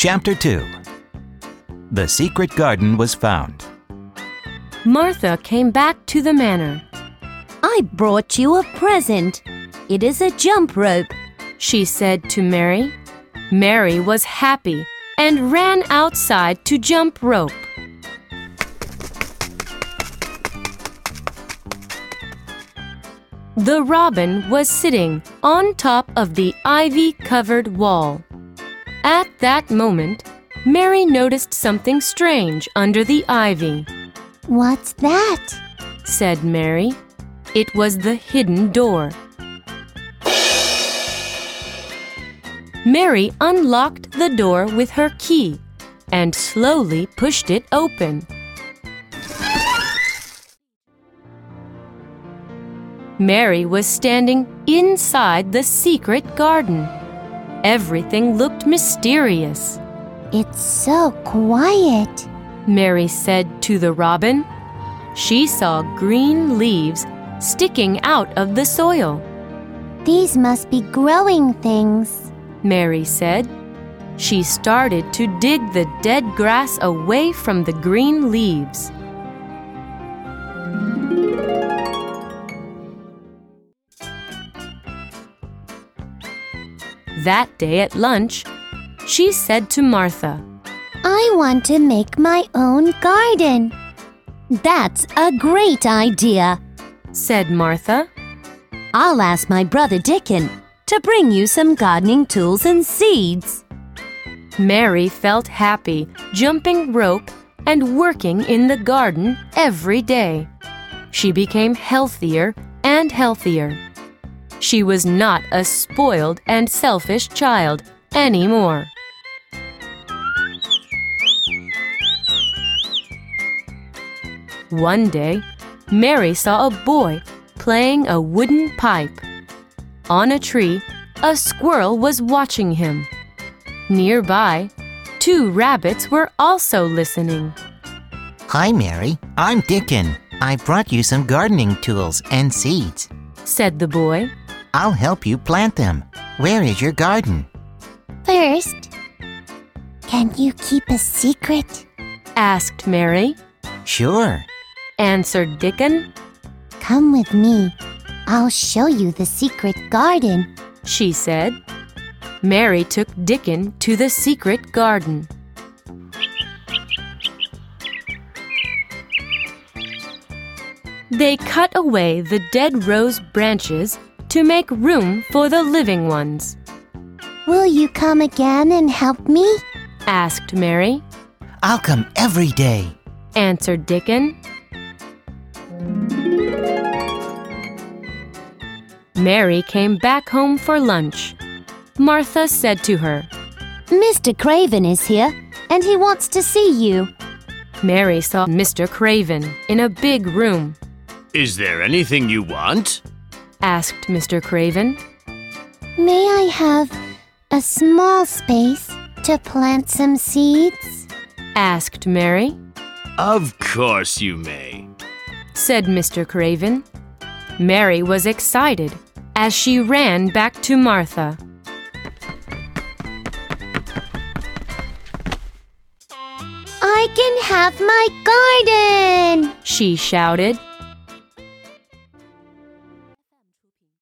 Chapter 2 The secret garden was found. Martha came back to the manor. I brought you a present. It is a jump rope. She said to Mary. Mary was happy and ran outside to jump rope. The robin was sitting on top of the ivy covered wall. At that moment, Mary noticed something strange under the ivy. What's that? said Mary. It was the hidden door. Mary unlocked the door with her key and slowly pushed it open. Mary was standing inside the secret garden. Everything looked mysterious. It's so quiet. Mary said to the robin. She saw green leaves sticking out of the soil. These must be growing things. Mary said. She started to dig the dead grass away from the green leaves. That day at lunch, she said to Martha, I want to make my own garden. That's a great idea, said Martha. I'll ask my brother Dickon to bring you some gardening tools and seeds. Mary felt happy jumping rope and working in the garden every day. She became healthier and healthier. She was not a spoiled and selfish child anymore. One day, Mary saw a boy playing a wooden pipe. On a tree, a squirrel was watching him. Nearby, two rabbits were also listening. Hi, Mary. I'm Dickon. I brought you some gardening tools and seeds. Said the boy. I'll help you plant them. Where is your garden? First, can you keep a secret? Asked Mary. Sure. Answered Dickon. Come with me. I'll show you the secret garden. She said. Mary took Dickon to the secret garden. They cut away the dead rose branches to make room for the living ones. Will you come again and help me? asked Mary. I'll come every day. Answered Dickon. Mary came back home for lunch. Martha said to her, Mr. Craven is here and he wants to see you. Mary saw Mr. Craven in a big room. Is there anything you want? Asked Mr. Craven. May I have a small space to plant some seeds? asked Mary. Of course you may. said Mr. Craven. Mary was excited as she ran back to Martha. I can have my garden! She shouted.